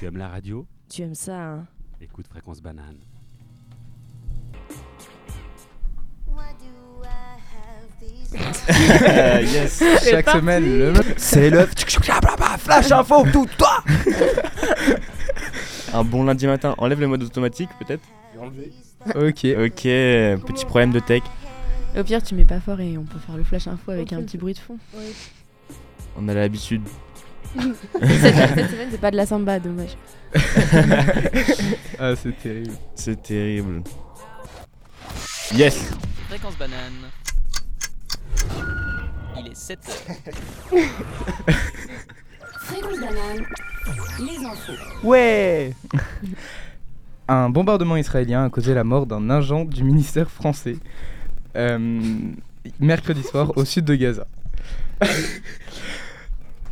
Tu aimes la radio Tu aimes ça, hein Écoute Fréquence Banane. yes, chaque parti. semaine le C'est le flash info tout toi. Un bon lundi matin, enlève le mode automatique peut-être Ok. Ok, petit problème de tech. Au pire, tu mets pas fort et on peut faire le flash info avec un petit bruit de fond. On a l'habitude. Cette, cette semaine, c'est pas de la samba, dommage. Ah, c'est terrible. C'est terrible. Yes Fréquence banane. Il est 7 heures. Fréquence banane, les infos. Ouais. Un bombardement israélien a causé la mort d'un agent du ministère français euh, mercredi soir au sud de Gaza.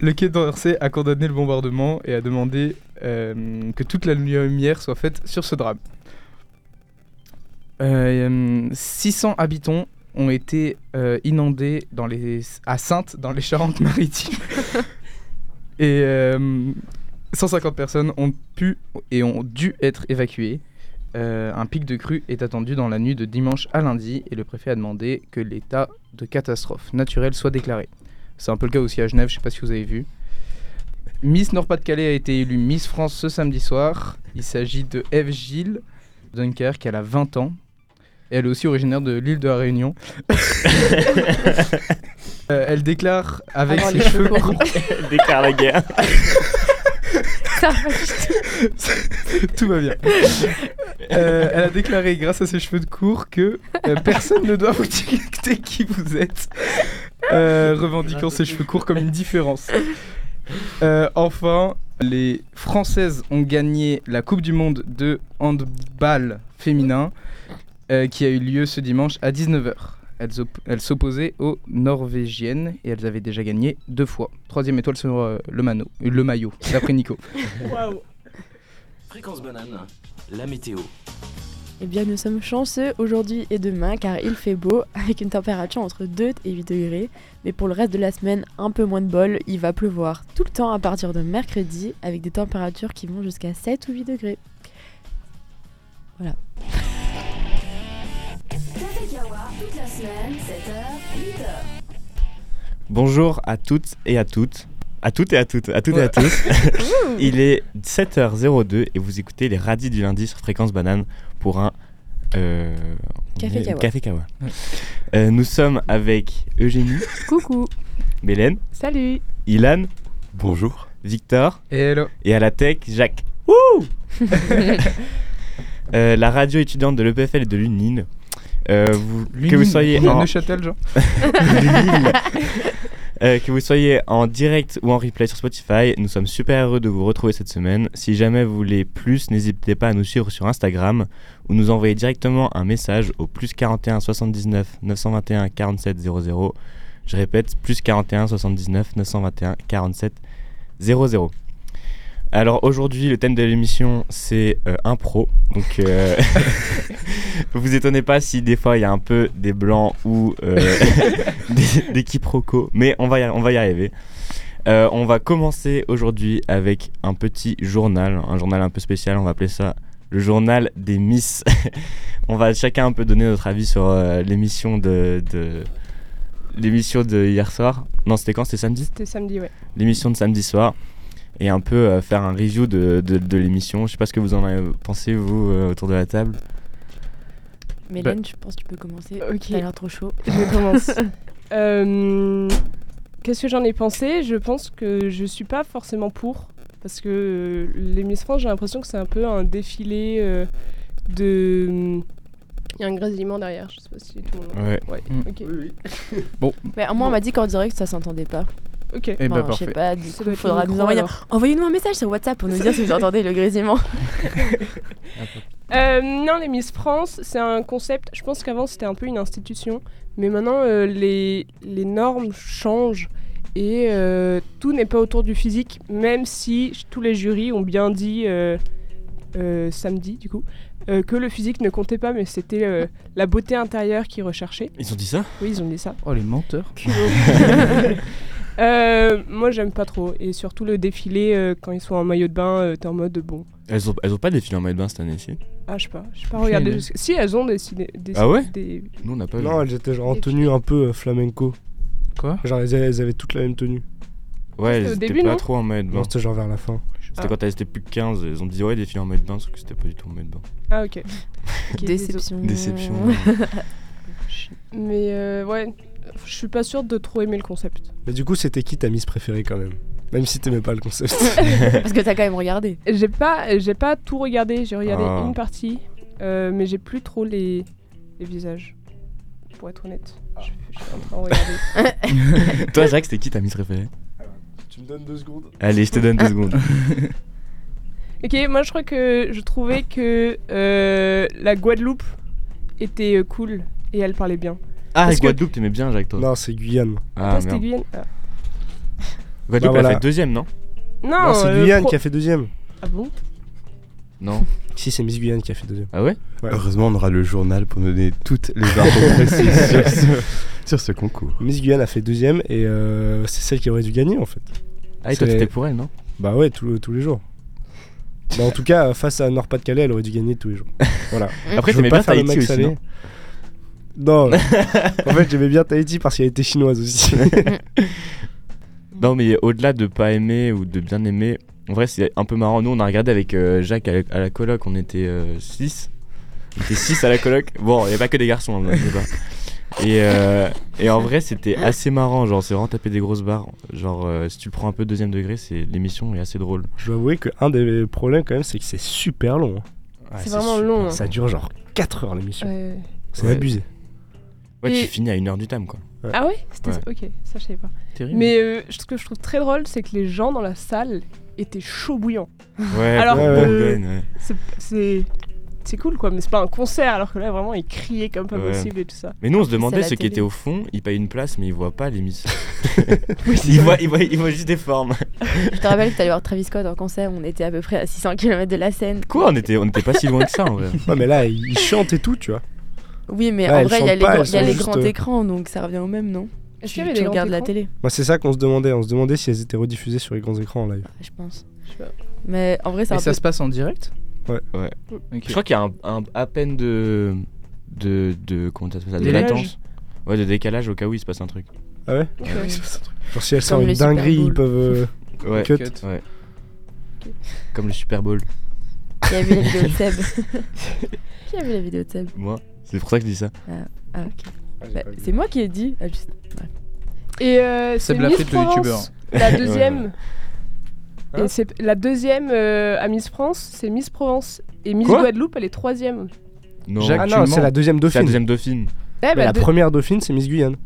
le Quai d'Orsay a condamné le bombardement et a demandé euh, que toute la lumière soit faite sur ce drame. Euh, 600 habitants ont été euh, inondés dans les, à Sainte, dans les Charentes-Maritimes. et euh, 150 personnes ont pu et ont dû être évacuées. Euh, un pic de crue est attendu dans la nuit de dimanche à lundi et le préfet a demandé que l'état de catastrophe naturelle soit déclaré. C'est un peu le cas aussi à Genève, je sais pas si vous avez vu. Miss Nord-Pas-de-Calais a été élue Miss France ce samedi soir. Il s'agit de Eve Gilles Dunkerque, elle a 20 ans. Et elle est aussi originaire de l'île de la Réunion. Euh, elle déclare avec ses cheveux cheveux courts. Déclare la guerre. Tout va bien. Euh, elle a déclaré, grâce à ses cheveux de court, que euh, personne ne doit vous dicter qui vous êtes, euh, revendiquant ses cheveux courts comme une différence. Enfin, les Françaises ont gagné la Coupe du Monde de handball féminin, qui a eu lieu ce dimanche à 19h. Elles, op- elles s'opposaient aux Norvégiennes et elles avaient déjà gagné deux fois. Troisième étoile sur euh, le, mano- le maillot, d'après Nico. Fréquence banane, la météo. Eh bien, nous sommes chanceux aujourd'hui et demain car il fait beau avec une température entre 2 et 8 degrés. Mais pour le reste de la semaine, un peu moins de bol, il va pleuvoir tout le temps à partir de mercredi avec des températures qui vont jusqu'à 7 ou 8 degrés. Café Kawa, toute la semaine, 7h, 8h. Bonjour à toutes et à toutes. À toutes et à toutes, à toutes et à tous. Il est 7h02 et vous écoutez les radis du lundi sur Fréquence Banane pour un euh, Café euh, Kawa. Café Kawa. Euh, nous sommes avec Eugénie, Coucou Mélène, Salut Ilan, Bonjour. Victor Et hello. et à la tech Jacques. Wouh Euh, la radio étudiante de l'EPFL et de l'UNIL. Euh, vous- que vous soyez en, Neuchâtel, genre. Euh, que vous soyez en direct ou en replay sur Spotify, nous sommes super heureux de vous retrouver cette semaine. Si jamais vous voulez plus, n'hésitez pas à nous suivre sur Instagram ou nous envoyer directement un message au plus 41 79 921 47 00. Je répète, plus 41 79 921 47 00. Alors aujourd'hui, le thème de l'émission c'est euh, impro. Donc euh, vous étonnez pas si des fois il y a un peu des blancs ou euh, des, des quiproquos, mais on va y, on va y arriver. Euh, on va commencer aujourd'hui avec un petit journal, un journal un peu spécial, on va appeler ça le journal des Miss. on va chacun un peu donner notre avis sur euh, l'émission de, de- l'émission de hier soir. Non, c'était quand? C'était samedi? C'était samedi, ouais. l'émission de samedi soir et un peu euh, faire un review de, de, de l'émission. Je sais pas ce que vous en avez pensé, vous, euh, autour de la table. Mélène, je pense que tu peux commencer. Ok. T'as l'air trop chaud. Je commence. Euh, Qu'est-ce que j'en ai pensé? Je pense que je suis pas forcément pour. Parce que euh, les Miss France, j'ai l'impression que c'est un peu un défilé euh, de. Il y a un grésillement derrière, je sais pas si tout le monde. Ouais. Ouais, Mm. ok. Mais au moins, on m'a dit qu'en direct, ça s'entendait pas. Ok. Eh Enfin, bah je sais parfait. pas, du coup, faudra nous envoyer. Envoyez-nous un message sur WhatsApp pour nous dire si vous entendez le grésillement. Euh, non, les Miss France, c'est un concept. Je pense qu'avant c'était un peu une institution, mais maintenant euh, les, les normes changent et euh, tout n'est pas autour du physique, même si tous les jurys ont bien dit euh, euh, samedi du coup euh, que le physique ne comptait pas, mais c'était euh, la beauté intérieure qu'ils recherchaient. Ils ont dit ça? Oui, ils ont dit ça. Oh les menteurs. Euh, moi, j'aime pas trop. Et surtout le défilé, euh, quand ils sont en maillot de bain, euh, t'es en mode bon. Elles ont, elles ont pas défilé en maillot de bain cette année-ci Ah, je sais pas. Je sais pas idée. jusqu'à- Si, elles ont dessiné. des- Ah ouais des- Nous, on n'a pas Non, elles étaient genre en Et tenue un peu euh, flamenco. Quoi Genre, elles avaient, elles avaient toutes la même tenue. Ouais, C'était au elles étaient début, pas non trop en maillot de bain. Non, c'était genre vers la fin. C'était Ah. quand elles étaient plus que 15. Elles ont dit ouais, défilé en maillot de bain, sauf que c'était pas du tout en maillot de bain. Ah, ok. Ok, Déception. Déception. Mais euh, ouais, je suis pas sûre de trop aimer le concept. Mais du coup, c'était qui ta Miss préférée quand même? Même si t'aimais pas le concept. Parce que t'as quand même regardé. J'ai pas, j'ai pas tout regardé. J'ai regardé Ah. une partie, euh, mais j'ai plus trop les, les visages. Pour être honnête, je, je suis en train de regarder. Toi, Jacques, c'était qui ta Miss préférée? Tu me donnes deux secondes Allez, je te donne deux secondes. ok, moi je crois que je trouvais que euh, la Guadeloupe était euh, cool et elle parlait bien. Ah, Parce que- Guadeloupe, t'aimais bien, Jacques, toi Non, c'est Guyane. Ah, c'était. Guyane Ah. Guadeloupe, Bah, elle voilà. fait deuxième, non Non, non, c'est euh, Guyane pro- qui a fait deuxième. Ah bon Non. Si, c'est Miss Guyane qui a fait deuxième. Ah ouais Ouais. Heureusement, on aura le journal pour nous donner toutes les infos précises sur ce, sur ce concours. Miss Guyane a fait deuxième et euh, c'est celle qui aurait dû gagner en fait. Ah, et toi, t'étais pour elle, non Bah ouais, tous tous les jours. Bah, en tout cas, face à Nord-Pas-de-Calais, elle aurait dû gagner tous les jours. Voilà. Après, t'aimais pas bien faire le Tahiti aussi, salé. non Non, en fait, j'aimais bien Tahiti parce qu'elle était chinoise aussi. Non, mais au-delà de pas aimer ou de bien aimer, en vrai, c'est un peu marrant. Nous, on a regardé avec euh, Jacques à la, à la coloc, on était 6. on était 6 à la coloc. Bon, il n'y a pas que des garçons, hein, pas. Et, euh, et en vrai, c'était assez marrant. Genre, c'est vraiment taper des grosses barres. Genre, euh, si tu le prends un peu deuxième degré, c'est l'émission est assez drôle. Je dois avouer qu'un des problèmes quand même, c'est que c'est super long. hein. C'est vraiment long, hein. Ça dure genre 4 heures l'émission. Ouais. C'est Ouais. abusé. Ouais, Et- tu finis à 1h du time, quoi. Ah ouais? C'était Ouais. Ok, ça je savais pas. Terrible. Mais euh, ce que je trouve très drôle, c'est que les gens dans la salle étaient chauds bouillants. Ouais, Alors ouais. C'est- C'est c'est cool quoi, mais c'est pas un concert alors que là vraiment ils criaient comme pas Ouais. possible et tout ça. Mais nous, on se demandait ceux qui étaient au fond, ils payent une place, mais ils voient pas l'émission. Oui, ils, voient, ils, voient, ils voient juste des formes. Je te rappelle que t'allais voir Travis Scott en concert, on était à peu près à 600 km de la scène. Quoi On était, on était pas si loin que ça, en vrai. Ouais, mais là, ils chantent et tout, tu vois. Oui, mais Ouais, en vrai, il y a les, pas, grands- elles il y a sont les juste, grands euh, écrans, donc ça revient au même, non? Est-ce Tu, qu'il y avait tu des grands regardes la télé, Moi, c'est ça qu'on se demandait. On se demandait si elles étaient rediffusées sur les grands écrans en live. je pense. Je sais pas. Mais en vrai, c'est Et un ça peu... se passe en direct? Ouais. Ouais. Je crois qu'il y a un, un- à peine de. de. de comment ça ça De Décalage. latence. Ouais, de décalage au cas où il se passe un truc. Ah ouais? Ok. Genre, si elles le une dinguerie, ils peuvent. euh, Ouais. Cut. Ouais. Comme le Super Bowl. Qui a vu la vidéo de Seb? Qui a vu la vidéo de Seb? Moi, c'est pour ça que je dis ça. Ah, ok. Bah, c'est moi qui ai dit. Ah, juste... Et euh, c'est Miss le youtubeur. La deuxième. Hein et c'est la deuxième euh, à Miss France, c'est Miss Provence. Et Miss Quoi Guadeloupe, elle est troisième. Non. Jacques, Ah non, c'est la deuxième c'est la dauphine. deuxième dauphine. Eh Mais bah, la première dauphine, c'est Miss Guyane.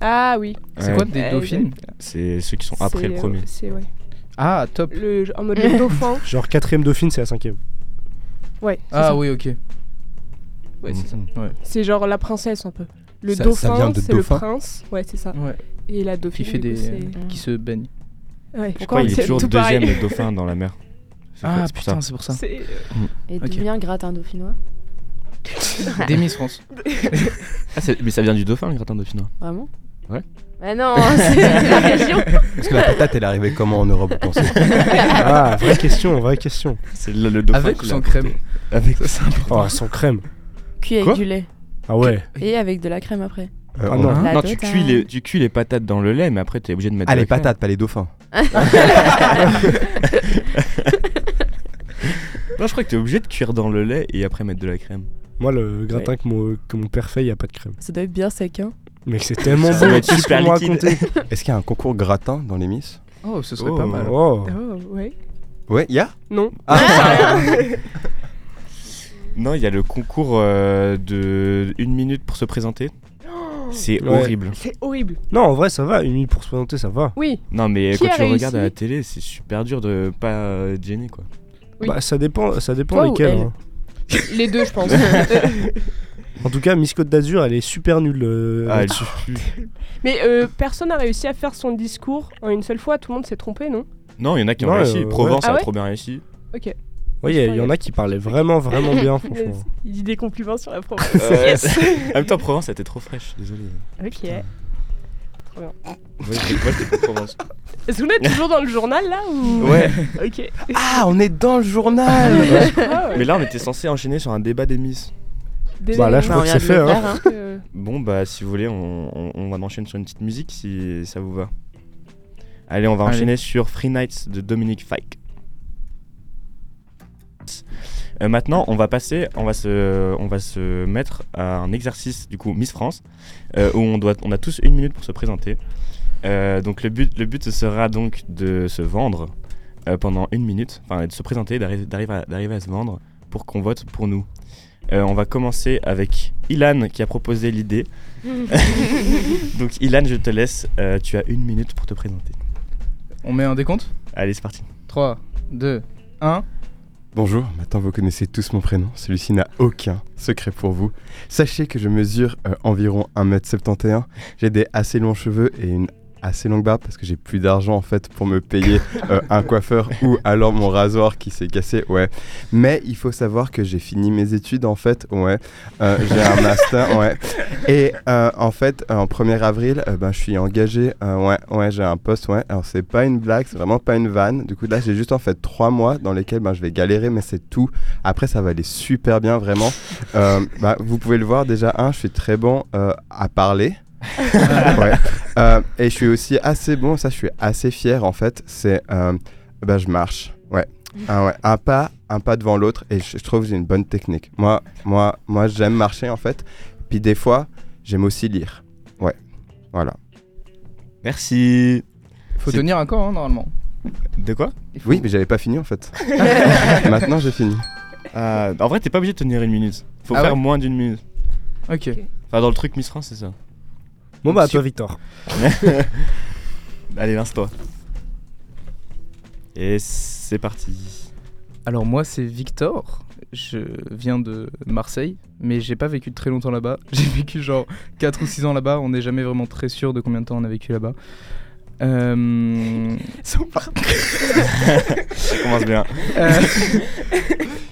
Ah oui. C'est Ouais. quoi des dauphines C'est ceux qui sont après le euh, premier. Ouais. Ah, top. Le, en mode le dauphin. Genre, quatrième dauphine, c'est la cinquième. Ouais. c'est Ah ça. oui, ok. Ouais, c'est ça. Mhm. C'est genre la princesse un peu. Le Ça- ça vient dauphin, de c'est le dauphin prince. Ouais, c'est ça. Ouais. Et la Qui dauphine. fait du coup, des. c'est- qui se baigne. Ouais, Je crois qu'il est c'est toujours tout deuxième le dauphin dans la mer? C'est Ah quoi- c'est pour putain, ça. c'est pour ça. C'est- euh, Et d'où Ok. vient gratin dauphinois? Des Miss France. Ah, c'est- mais ça vient du dauphin, le gratin dauphinois. Vraiment? Ouais. Mais non, c'est la région Parce que la patate, elle est arrivée comment en Europe, vous pensez? Ah, vraie question, vraie question. C'est le, le dauphin. Avec qui ou l'a sans apporté. crème? Avec. Oh, sans crème. Cuit avec Quoi du lait. Ah ouais. Et avec de la crème après. Euh, Ah on- non. La Non, tu cuis, les, tu cuis les patates dans le lait, mais après, t'es obligé de mettre Ah, de les la crème. patates, pas les dauphins. Non, je crois que t'es obligé de cuire dans le lait et après mettre de la crème. Moi, le gratin que, mon, que mon père fait, il n'y a pas de crème. Ça doit être bien sec, hein. Mais c'est tellement bon, super liquide. Est-ce qu'il y a un concours gratin dans les Miss? Oh, ce serait Oh. pas mal. Oh. Oh, ouais. Ouais, il y a? Non. Ah, Non, il y a le concours euh, de une minute pour se présenter. C'est Ouais. horrible. C'est horrible. Non, en vrai, ça va. Une minute pour se présenter, ça va. Oui. Non, mais Qui quand a tu regardes à la télé, c'est super dur de pas euh, quoi. Oui. Bah, ça dépend, ça dépend Toi ou lesquels. elle hein. Les deux, je pense. En tout cas, Miss Côte d'Azur, elle est super nulle euh, Ah, elle là-dessus. Mais euh, personne n'a réussi à faire son discours en une seule fois. Tout le monde s'est trompé, non? Non, il y en a qui ont Non, réussi. euh, Provence ouais. Ah a ouais? trop bien réussi. Ok. Oui, il y, en a qui parlaient vraiment, vraiment bien, franchement. Il dit des compliments sur la province. Euh, yes. En même temps, Provence, elle était trop fraîche, désolé. ok. Trop bien. Moi, j'étais. Est-ce que vous êtes toujours dans le journal là ou Ouais. Ok. Ah, on est dans le journal Ah ouais. Mais là, on était censé enchaîner sur un débat des Miss. Des- Bah, là, je crois que c'est de fait. hein. faire, hein. Euh, Bon, bah, si vous voulez, on, on, on va enchaîner sur une petite musique si ça vous va. Allez, on va Allez. enchaîner sur Free Nights de Dominique Fike. Euh, maintenant, on va passer, on va se, on va se mettre à un exercice du coup Miss France euh, où on doit, on a tous une minute pour se présenter. Euh, donc le but, le but ce sera donc de se vendre euh, pendant une minute, enfin de se présenter, d'arriver, d'arriver à, d'arriver à se vendre pour qu'on vote pour nous. Euh, on va commencer avec Ilan qui a proposé l'idée. Donc Ilan, je te laisse. euh, tu as une minute pour te présenter. On met un décompte? Allez, c'est parti. 3, 2, 1. Bonjour, maintenant vous connaissez tous mon prénom. Celui-ci n'a aucun secret pour vous. Sachez que je mesure euh, environ 1m71. J'ai des assez longs cheveux et une assez longue barbe parce que j'ai plus d'argent en fait pour me payer euh, un coiffeur ou alors mon rasoir qui s'est cassé. Ouais. Mais il faut savoir que j'ai fini mes études en fait. Ouais. Euh, j'ai un master. Ouais. Et euh, en fait, en 1er avril, ben, je suis engagé. ouais, ouais, j'ai un poste. Ouais. Alors, c'est pas une blague, c'est vraiment pas une vanne. Du coup, là, j'ai juste en fait trois mois dans lesquels ben, je vais galérer, mais c'est tout. Après, ça va aller super bien, vraiment. Bah, vous pouvez le voir déjà, un, je suis très bon à parler. Ouais. Euh, et je suis aussi assez bon, ça, je suis assez fier en fait. C'est. euh, ben, je marche. Ouais. Un, ouais. un pas, un pas devant l'autre, et je, je trouve que j'ai une bonne technique. Moi, moi, moi j'aime marcher en fait. Puis des fois, j'aime aussi lire. Ouais. Voilà. Merci. Faut tenir un corps, hein, normalement. De quoi? Oui, mais j'avais pas fini en fait. Maintenant, j'ai fini. Euh, En vrai, t'es pas obligé de tenir une minute. Faut Ah faire ouais moins d'une minute. Ok. Enfin, dans le truc Miss France, c'est ça. Bon, bah, à toi, Victor. Allez, lance-toi. Et c'est parti. Alors moi c'est Victor, je viens de Marseille, mais j'ai pas vécu très longtemps là-bas. J'ai vécu genre 4 ou 6 ans là-bas, on n'est jamais vraiment très sûr de combien de temps on a vécu là-bas. Euh... Ça commence bien. euh,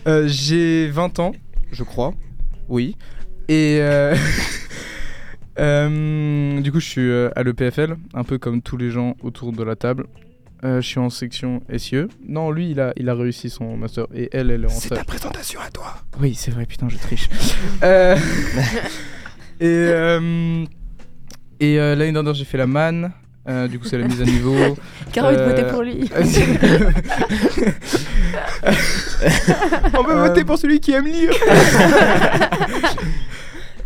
euh, j'ai 20 ans, je crois, oui. Et euh, du coup je suis euh, à l'EPFL, un peu comme tous les gens autour de la table. Euh, je suis en section SIE. Non, lui, il a, il a réussi son master. Et elle, elle est en sa- présentation à toi. oui, c'est vrai, putain, je triche. Euh, et euh, et euh, l'année dernière, j'ai fait la manne. Euh, du coup, c'est la mise à niveau. Car envie de voter pour lui. On peut Euh, voter pour celui qui aime lire.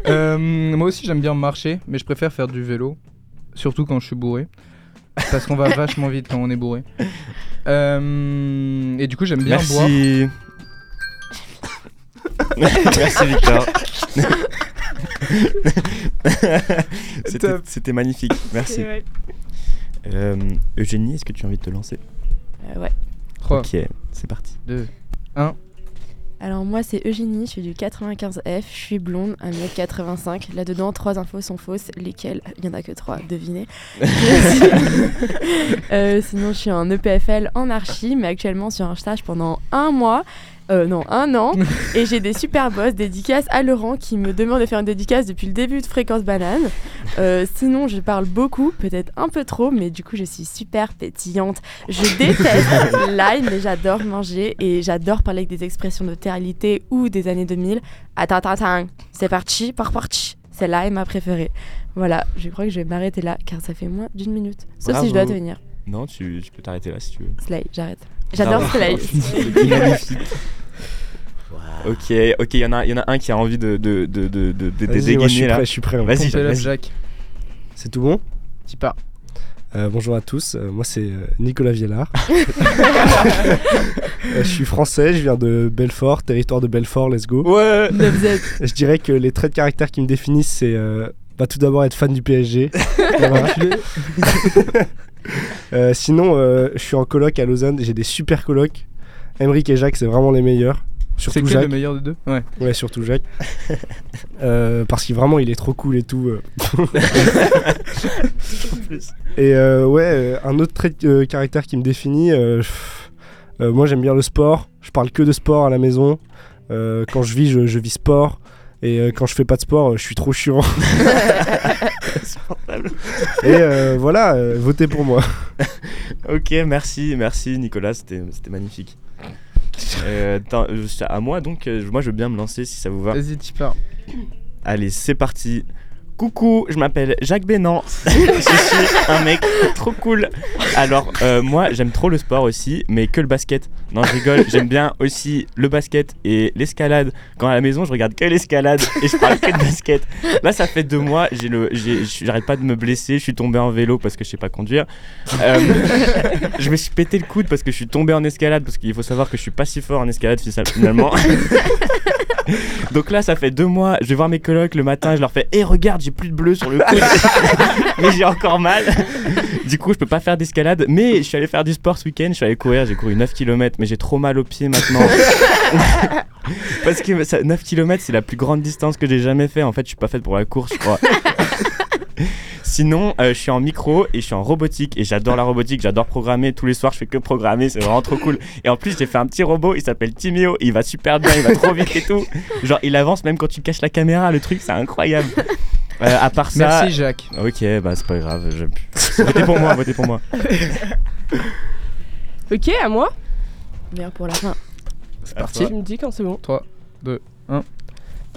Euh, moi aussi, j'aime bien marcher, mais je préfère faire du vélo, surtout quand je suis bourré. Parce qu'on va vachement vite quand on est bourré. Euh, et du coup, j'aime bien boire. Merci. Merci Victor. C'était- Top. C'était magnifique. Merci. c'est vrai. Euh, Eugénie, est-ce que tu as envie de te lancer? Euh, ouais. 3, Ok, c'est parti. 2, Alors moi c'est Eugénie, je suis du 95F, je suis blonde, 1m85. Là-dedans, trois infos sont fausses, lesquelles? Il y en a que trois, devinez. Euh, sinon je suis en EPFL en archi, mais actuellement sur un stage pendant un mois. Euh, non, un an. et j'ai des super boss, dédicaces à Laurent qui me demande de faire une dédicace depuis le début de Fréquence Banane. Euh, sinon, je parle beaucoup, peut-être un peu trop, mais du coup, je suis super pétillante. Je déteste l'ail, mais j'adore manger et j'adore parler avec des expressions de teralité ou des années 2000. Attends, attends, attends, c'est parti, par parti. Celle-là est ma préférée. Voilà, je crois que je vais m'arrêter là car ça fait moins d'une minute. Sauf si je dois Bravo. tenir. Non, tu, tu peux t'arrêter là si tu veux. Slay, j'arrête. J'adore. C'est magnifique. Ok, ok, il y, en a- y en a un qui a envie de, de, de, de, de, de Vas-y, moi, je suis dégainer là. prêt, je suis prêt. Vas-y. Jacques. C'est tout bon? Tu pars. Euh, bonjour à tous, euh, moi c'est euh, Nicolas Viellard. Euh, je suis français, je viens de Belfort, territoire de Belfort, let's go. Ouais 9Z. Je dirais que les traits de caractère qui me définissent, c'est euh, bah, tout d'abord être fan du PSG. Euh, sinon, euh, je suis en coloc à Lausanne, j'ai des super colocs. Emeric et Jacques, c'est vraiment les meilleurs. C'est Surtout quel le Jacques. meilleur des deux Ouais. Ouais, surtout Jacques. Euh, parce qu'il vraiment, il est trop cool et tout. et euh, ouais, un autre trait de euh, caractère qui me définit, euh, pff, euh, moi j'aime bien le sport. Je parle que de sport à la maison. Euh, quand je vis, je, je vis sport. Et euh, quand je fais pas de sport, euh, je suis trop chiant. Et euh, voilà, euh, votez pour moi. Ok, merci, merci Nicolas, c'était c'était magnifique. Euh, attends, euh, à moi donc, euh, moi je veux bien me lancer si ça vous va. Vas-y, tu pars. Allez, c'est parti. Coucou, je m'appelle Jacques Bénan. je suis un mec trop cool. Alors, euh, moi, j'aime trop le sport aussi, mais que le basket. Non, je rigole. J'aime bien aussi le basket et l'escalade. Quand à la maison, je regarde que l'escalade et je parle que de basket. Là, ça fait deux mois, j'arrête pas de me blesser. Je suis tombé en vélo parce que je sais pas conduire. Euh, je me suis pété le coude parce que je suis tombé en escalade parce qu'il faut savoir que je suis pas si fort en escalade finalement. Donc là, ça fait deux mois, je vais voir mes colocs le matin, je leur fais Hé, regarde, j'ai plus de bleu sur le coude, mais j'ai encore mal. du coup, je peux pas faire d'escalade, mais je suis allé faire du sport ce week-end, je suis allé courir, j'ai couru 9 km, mais j'ai trop mal aux pieds maintenant. Parce que ça- 9 km, c'est la plus grande distance que j'ai jamais fait. En fait, je suis pas faite pour la course, je crois. Sinon, euh, je suis en micro et je suis en robotique et j'adore la robotique, j'adore programmer. Tous les soirs, je fais que programmer, c'est vraiment trop cool. Et en plus, j'ai fait un petit robot, il s'appelle Timio, il va super bien, il va trop vite et tout. Genre, il avance même quand tu caches la caméra, le truc, c'est incroyable. Euh, à part ça. Merci, Jacques. Ok, bah c'est pas grave. Je... votez pour moi, votez pour moi. Ok, à moi Meilleur pour la fin. C'est Tu me dis quand c'est bon. 3, 2, 1.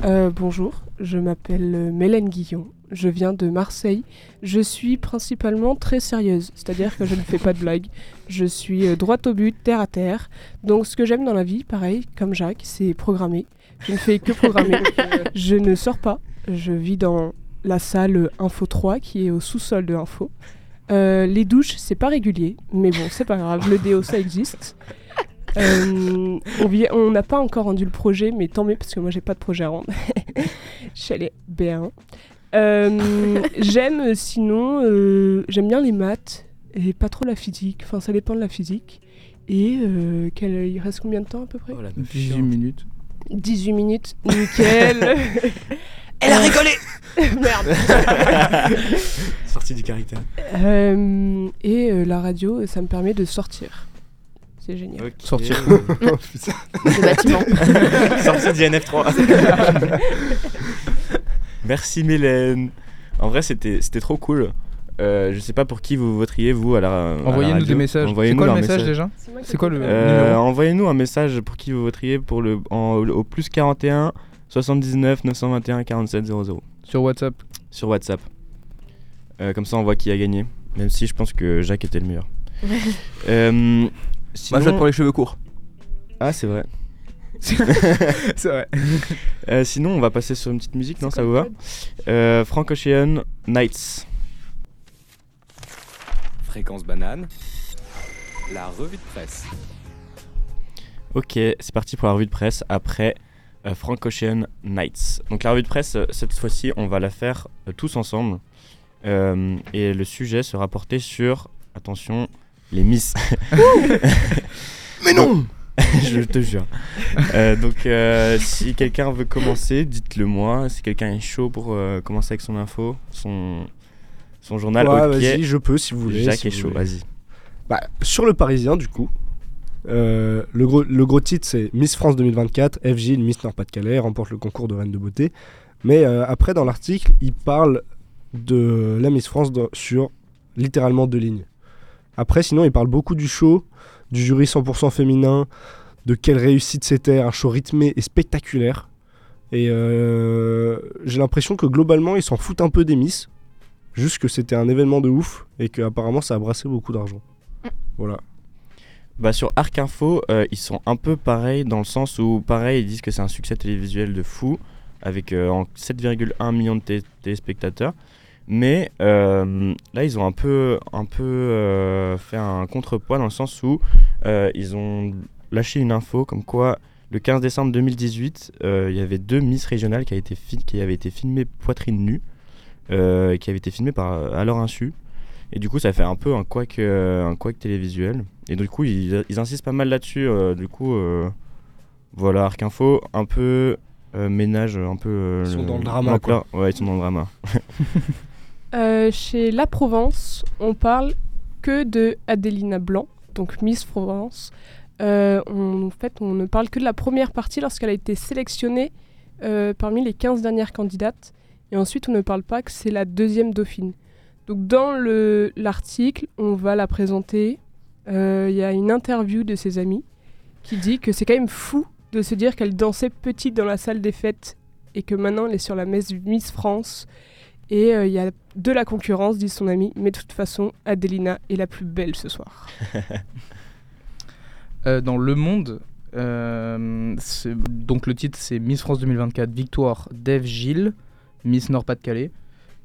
Euh, bonjour, je m'appelle euh, Mélène Guillon, je viens de Marseille. Je suis principalement très sérieuse, c'est-à-dire que je ne fais pas de blagues. Je suis euh, droite au but, terre à terre. Donc ce que j'aime dans la vie, pareil, comme Jacques, c'est programmer. Je ne fais que programmer. je ne sors pas. Je vis dans la salle Info 3 qui est au sous-sol de Info. Euh, les douches, c'est pas régulier, mais bon, c'est pas grave, le déo ça existe. Euh, on n'a pas encore rendu le projet, mais tant mieux parce que moi j'ai pas de projet à rendre. Je suis allée B1. Euh, j'aime euh, sinon, euh, j'aime bien les maths et pas trop la physique. Enfin, ça dépend de la physique. Et euh, quel- il reste combien de temps à peu près? 18 minutes. 18 minutes, nickel. Elle a rigolé Merde. Sortie du caractère. Euh, et euh, la radio, ça me permet de sortir. C'est génial. Sortir. Le bâtiment. Sortie du NF3. Merci Mélène. En vrai, c'était c'était trop cool. Euh, je sais pas pour qui vous voteriez, vous, à la. Envoyez-nous des messages. C'est quoi le un message déjà C'est quoi le Euh, numéro Envoyez-nous un message pour qui vous voteriez pour le, en- au plus 41 79 921 47 00 Sur WhatsApp. sur WhatsApp. Euh, comme ça, on voit qui a gagné. Même si je pense que Jacques était le meilleur. Euh, Moi, sinon- je vote pour les cheveux courts. Ah, c'est vrai. C'est vrai. Euh, sinon, on va passer sur une petite musique, non Ça vous va euh, Frank Ocean, Nights. Fréquence banane, la revue de presse. Ok, c'est parti pour la revue de presse après euh, Frank Ocean Nights. Donc la revue de presse, euh, cette fois-ci, on va la faire euh, tous ensemble. Euh, et le sujet sera porté sur, attention, les Miss. Mais non Je te jure. Euh, donc euh, si quelqu'un veut commencer, dites-le moi. Si quelqu'un est chaud pour euh, commencer avec son info, son, son journal, Ouais, ok. vas-y, je peux si vous voulez. Jacques si est chaud, vas-y. Bah, sur le Parisien, du coup, le, gros, le gros titre, c'est Miss France 2024, FG, Miss Nord-Pas-de-Calais, remporte le concours de reine de beauté. Mais après, dans l'article, il parle de la Miss France dans- sur littéralement deux lignes. Après, sinon, il parle beaucoup du show, du jury 100% féminin, de quelle réussite c'était, un show rythmé et spectaculaire. Et euh, j'ai l'impression que globalement, ils s'en foutent un peu des Miss. Juste que c'était un événement de ouf et que apparemment ça a brassé beaucoup d'argent. Voilà. Bah sur Arc Info, euh, ils sont un peu pareils dans le sens où, pareil, ils disent que c'est un succès télévisuel de fou, avec euh, en 7,1 millions de té- téléspectateurs. Mais euh, là, ils ont un peu, un peu euh, fait un contrepoids dans le sens où euh, ils ont lâché une info comme quoi le 15 décembre 2018, euh, il y avait deux Miss régionales qui, a été qui avaient été filmées poitrine nue, qui avaient été filmées par, à leur insu. Et du coup, ça fait un peu un euh, un télévisuel. Et du coup, ils, ils insistent pas mal là-dessus. du coup, voilà, Arc Info, un peu euh, ménage, un peu. euh, Ils sont dans le drama, l'ampleur. Ouais, ils sont dans le drama. Euh, chez La Provence, on parle que de Adelina Blanc, donc Miss Provence. Euh, on- en fait, on ne parle que de la première partie lorsqu'elle a été sélectionnée euh, parmi les 15 dernières candidates. Et ensuite, on ne parle pas que c'est la deuxième dauphine. Donc dans le- l'article, on va la présenter. Il y a une interview de ses amis qui dit que c'est quand même fou de se dire qu'elle dansait petite dans la salle des fêtes et que maintenant elle est sur la messe Miss France. Et euh, il y a de la concurrence, dit son ami, mais de toute façon, Adelina est la plus belle ce soir. Euh, dans Le Monde, euh, donc le titre c'est Miss France 2024, victoire d'Eve Gilles, Miss Nord-Pas-de-Calais.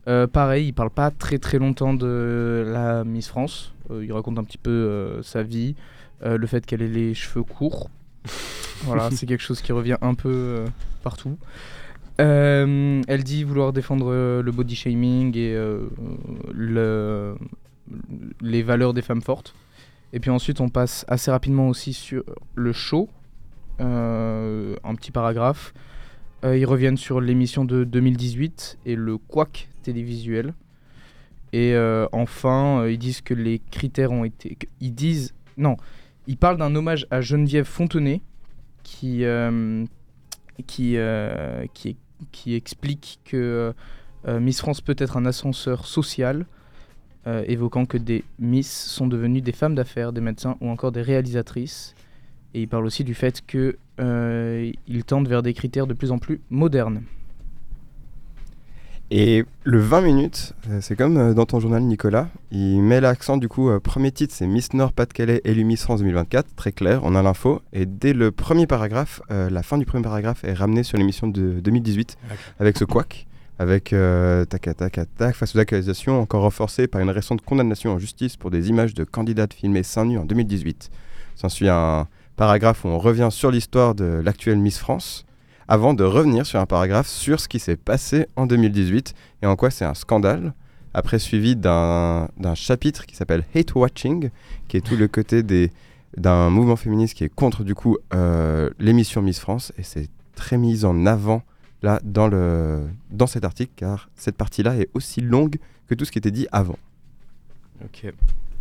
Euh, pareil, il parle pas très très longtemps de la Miss France. Euh, il raconte un petit peu euh, sa vie, euh, le fait qu'elle ait les cheveux courts. voilà, c'est quelque chose qui revient un peu euh, partout. Euh, elle dit vouloir défendre euh, le body shaming et euh, le- les valeurs des femmes fortes. Et puis ensuite, on passe assez rapidement aussi sur le show, un petit paragraphe. Ils reviennent sur l'émission de 2018 et le quack télévisuel. Et enfin, ils disent que les critères ont été. Ils disent. Non, ils parlent d'un hommage à Geneviève Fontenay qui, qui, qui, qui explique que euh, Miss France peut être un ascenseur social euh, évoquant que des Miss sont devenues des femmes d'affaires, des médecins ou encore des réalisatrices. Et il parle aussi du fait que euh, tendent vers des critères de plus en plus modernes. Et le 20 minutes, euh, c'est comme euh, dans ton journal Nicolas, il met l'accent du coup, euh, premier titre c'est Miss Nord Pas-de-Calais élu Miss France 2024, très clair, on a l'info, et dès le premier paragraphe, euh, la fin du premier paragraphe est ramenée sur l'émission de 2018 avec ce couac, avec euh, tac tac tac tac, face aux accusations encore renforcées par une récente condamnation en justice pour des images de candidates filmées seins nus en 2018. S'ensuit un paragraphe où on revient sur l'histoire de l'actuelle Miss France, avant de revenir sur un paragraphe sur ce qui s'est passé en 2018 et en quoi c'est un scandale. Après, suivi d'un chapitre qui s'appelle Hate Watching, qui est tout le côté d'un mouvement féministe qui est contre du coup euh, l'émission Miss France et c'est très mis en avant là dans, le, dans cet article car cette partie-là est aussi longue que tout ce qui était dit avant. Ok.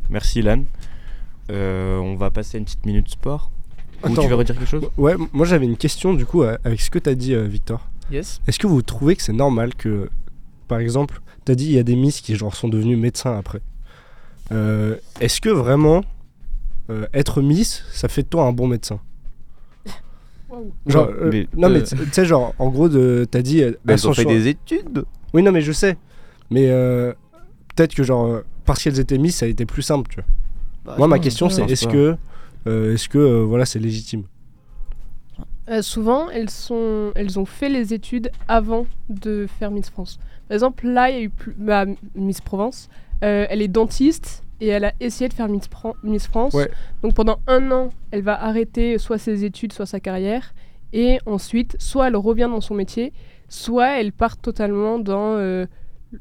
Merci Ilan. Euh, on va passer une petite minute sport. Ou Attends. tu veux redire quelque chose? Ouais, moi j'avais une question du coup avec ce que t'as dit, euh, Victor. Yes. Est-ce que vous trouvez que c'est normal que, par exemple, t'as dit il y a des Miss qui genre sont devenus médecins après. Euh, Est-ce que vraiment euh, être Miss, ça fait de toi un bon médecin? Genre, euh, mais, non mais euh, tu tu sais genre en gros de t'as dit Mais elles ont fait des études Oui non mais je sais, mais euh, peut-être que genre parce qu'elles étaient Miss ça a été plus simple tu vois. Bah, Moi ma question c'est est-ce que est-ce que euh, voilà c'est légitime Euh, souvent, elles, sont, elles ont fait les études avant de faire Miss France. Par exemple, là, il y a eu plus, bah, Miss Provence. euh, elle est dentiste et elle a essayé de faire Miss, Fran- Miss France. Ouais. Donc pendant un an, elle va arrêter soit ses études, soit sa carrière. Et ensuite, soit elle revient dans son métier, soit elle part totalement dans, euh,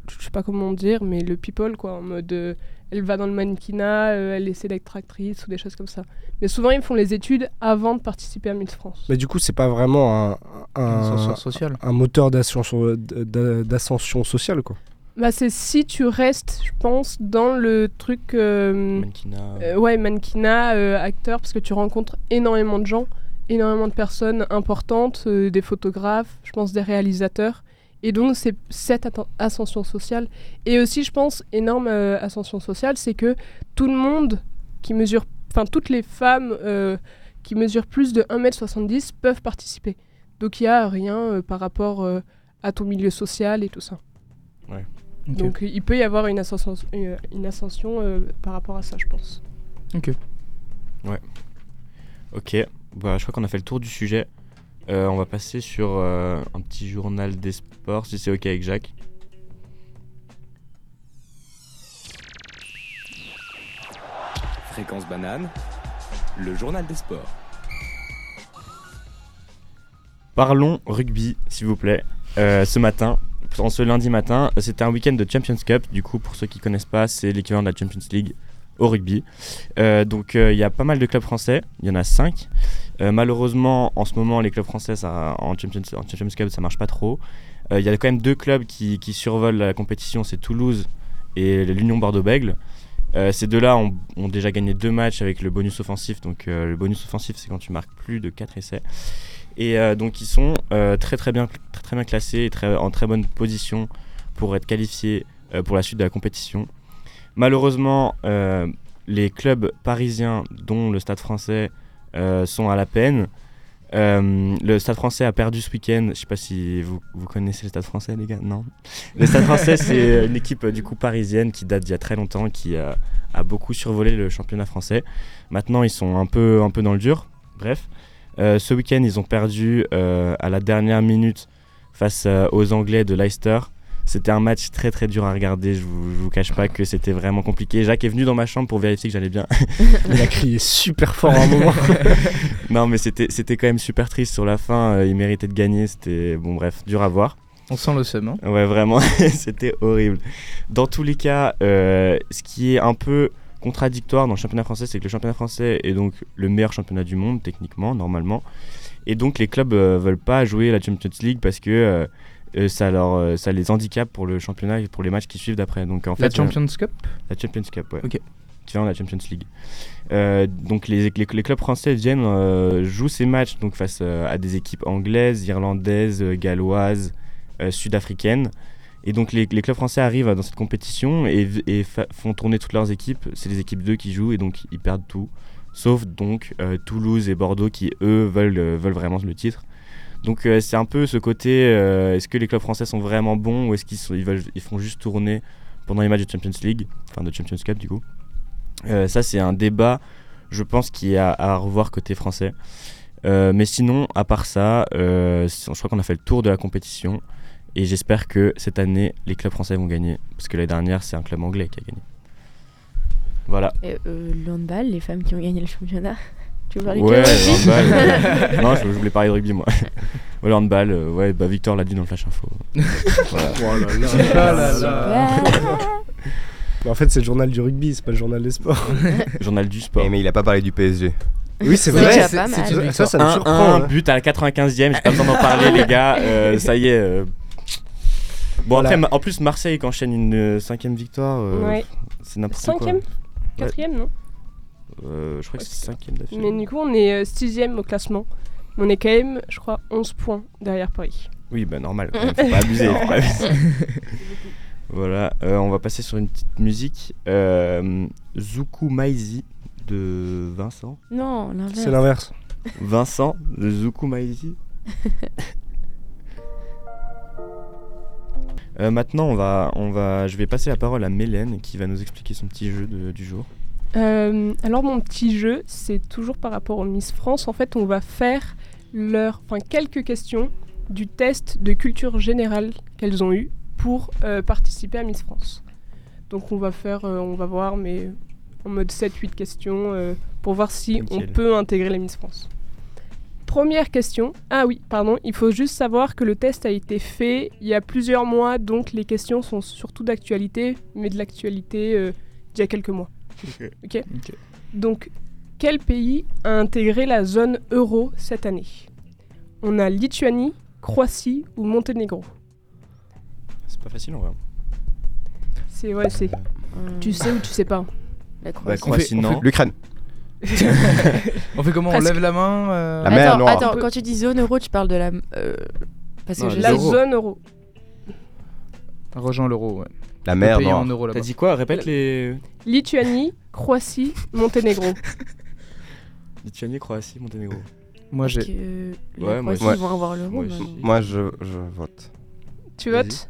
je sais pas comment dire, mais le people, quoi, en mode, euh, elle va dans le mannequinat, euh, elle essaie d'être actrice ou des choses comme ça. Mais souvent, ils font les études avant de participer à Miss France. Mais du coup c'est pas vraiment un, un, moteur d'ascension sociale quoi. Bah, c'est si tu restes, je pense, dans le truc. euh, Mannequinat. euh, ouais, mannequinat, euh, acteur, parce que tu rencontres énormément de gens, énormément de personnes importantes, euh, des photographes, je pense des réalisateurs. Et donc, c'est cette ascension sociale. Et aussi, je pense, énorme euh, ascension sociale, c'est que tout le monde qui mesure. Enfin, toutes les femmes euh, qui mesurent plus de 1m70 peuvent participer. Donc, il n'y a rien euh, par rapport euh, à ton milieu social et tout ça. Ouais. Donc, il peut y avoir une ascension, une, une ascension euh, par rapport à ça, je pense. Ok. Ok, bah, je crois qu'on a fait le tour du sujet. Euh, on va passer sur euh, un petit journal des sports, si c'est ok avec Jacques. Fréquence banane, le journal des sports. Parlons rugby, s'il vous plaît. Euh, ce matin, en ce lundi matin, c'était un week-end de Champions Cup. Du coup, pour ceux qui connaissent pas, c'est l'équivalent de la Champions League au rugby. Euh, donc, euh, il y a pas mal de clubs français. Il y en a 5. Malheureusement, en ce moment, les clubs français ça, en, Champions, en Champions Cup, ça marche pas trop. Euh, Il y a quand même deux clubs qui, survolent la compétition c'est Toulouse et l'Union Bordeaux-Bègles. Euh, ces deux-là ont, déjà gagné deux matchs avec le bonus offensif. Donc, euh, le bonus offensif, c'est quand tu marques plus de 4 essais. Et euh, donc, ils sont euh, très, très, bien, très, bien classés et en très bonne position pour être qualifiés euh, pour la suite de la compétition. Malheureusement, euh, les clubs parisiens, dont le Stade français, euh, sont à la peine. Euh, le Stade français a perdu ce week-end. Je sais pas si vous, vous connaissez le Stade français, les gars. Non. Le Stade français, c'est une équipe euh, du coup parisienne qui date d'il y a très longtemps, qui a, a beaucoup survolé le championnat français. Maintenant, ils sont un peu, un peu dans le dur. Bref, Euh, ce week-end, ils ont perdu euh, à la dernière minute face euh, aux Anglais de Leicester. C'était un match très très dur à regarder. Je vous, je vous cache pas que c'était vraiment compliqué. Jacques est venu dans ma chambre pour vérifier que j'allais bien. Il a crié super fort à un moment. non, mais c'était c'était quand même super triste sur la fin. euh, il méritait de gagner. C'était bon, bref, dur à voir. On sent le seum. hein. Ouais, vraiment, c'était horrible. Dans tous les cas, euh, ce qui est un peu contradictoire dans le championnat français, c'est que le championnat français est donc le meilleur championnat du monde, techniquement, normalement. Et donc les clubs euh, veulent pas jouer la Champions League parce que euh, euh, ça, leur, euh, ça les handicape pour le championnat et pour les matchs qui suivent d'après. Donc en La fait, Champions Cup la Champions Cup, ouais. Ok. Tu vois, la Champions League. Euh, donc les, les, les clubs français viennent, euh, jouent ces matchs donc face euh, à des équipes anglaises, irlandaises, euh, galloises, euh, sud-africaines. Et donc les, les clubs français arrivent dans cette compétition et, font tourner toutes leurs équipes. C'est les équipes 2 qui jouent et donc ils perdent tout. Sauf donc euh, Toulouse et Bordeaux qui eux veulent, euh, veulent vraiment le titre. Donc euh, c'est un peu ce côté, euh, est-ce que les clubs français sont vraiment bons ou est-ce qu'ils ils, ils font juste tourner pendant les matchs de Champions League, enfin de Champions Cup du coup. Euh, ça c'est un débat, je pense, qui est à, revoir côté français. Mais sinon, à part ça, je crois qu'on a fait le tour de la compétition et j'espère que cette année les clubs français vont gagner parce que l'année dernière c'est un club anglais qui a gagné. Voilà. Et, le handball, les femmes qui ont gagné le championnat. Tu veux parler Ouais, le handball. euh, non, je, je voulais parler de rugby moi. ouais, le handball, euh, ouais, bah Victor l'a dit dans le flash info. Voilà. Oh là là. Ah là là. Mais en fait, c'est le journal du rugby, c'est pas le journal des sports. Journal du sport. Eh, mais il a pas parlé du PSG. Oui, c'est vrai. c'est- c'est Ça, ça me un, surprend. un hein. but à la 95e, j'ai pas besoin d'en parler les gars, euh, ça y est. euh. Bon Voilà. après, en plus Marseille qui enchaîne une euh, cinquième victoire, euh, Ouais. c'est n'importe quoi. Cinquième? Quatrième, non? Je crois que c'est cinquième d'affilée. Mais du coup, on est euh, sixième au classement. On est quand même, je crois, 11 points derrière Paris. Oui, bah normal, quand même, faut pas abuser. faut pas abuser. voilà, euh, on va passer sur une petite musique. Euh, Zuku Maizi de Vincent. Non, l'inverse. C'est l'inverse. Vincent de Zuku Maizi. Euh, maintenant, on va, on va, je vais passer la parole à Mélène qui va nous expliquer son petit jeu de- du jour. Euh, alors mon petit jeu, c'est toujours par rapport aux Miss France. En fait, on va faire leur, enfin quelques questions du test de culture générale qu'elles ont eu pour euh, participer à Miss France. Donc on va faire, euh, on va voir, mais en mode 7-8 questions pour voir si on peut intégrer la Miss France. Première question. Ah oui, pardon. Il faut juste savoir que le test a été fait il y a plusieurs mois, donc les questions sont surtout d'actualité, mais de l'actualité d'il y a quelques mois. Ok. Ok. Donc, quel pays a intégré la zone euro cette année? On a Lituanie, Croatie ou Monténégro? C'est pas facile en vrai. C'est ouais, c'est. Hum, Tu sais ou tu sais pas? La Bah, Croatie. Croatie, on fait- non. L'Ukraine. On fait comment On Presque. lève la main euh, La mer attends, Noire. attends, quand tu dis zone euro, tu parles de la. euh, parce que je La zone euro. Rejoins l'euro, ouais. La mer pays en euros T'as là-bas. dit quoi Répète les. Lituanie, Croatie, Monténégro. Lituanie, Croatie, Monténégro. Moi j'ai. que Ouais, moi aussi. ils vont avoir l'euro. Moi aussi. Moi, je, je vote. Tu Vas-y. votes